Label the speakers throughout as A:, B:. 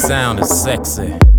A: sound is sexy.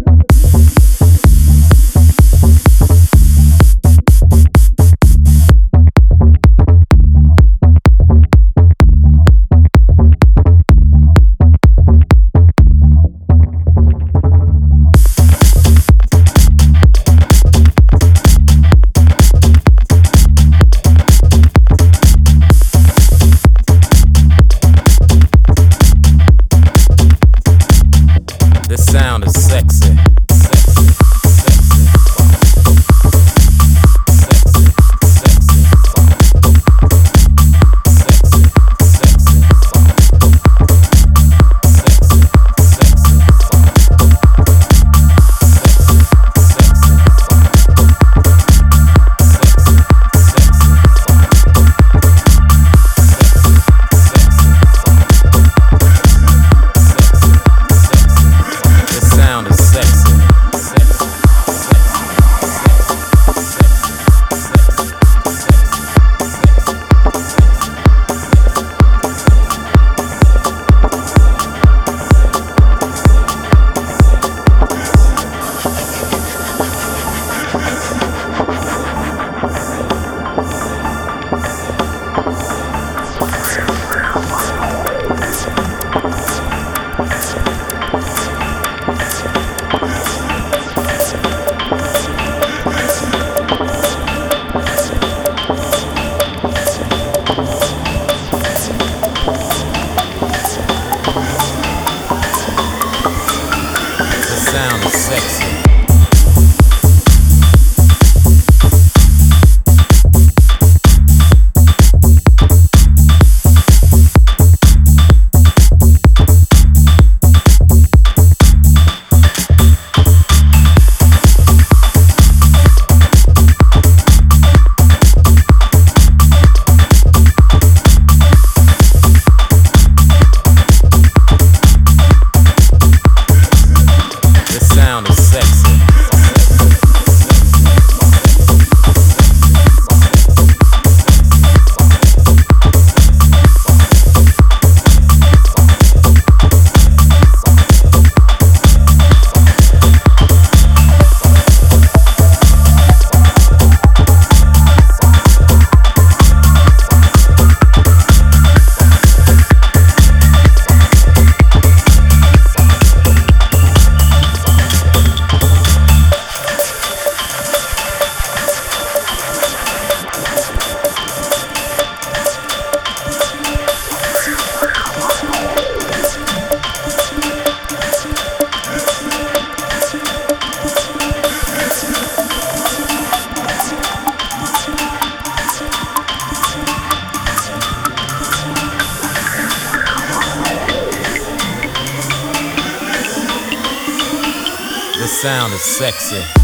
A: Sound is sexy.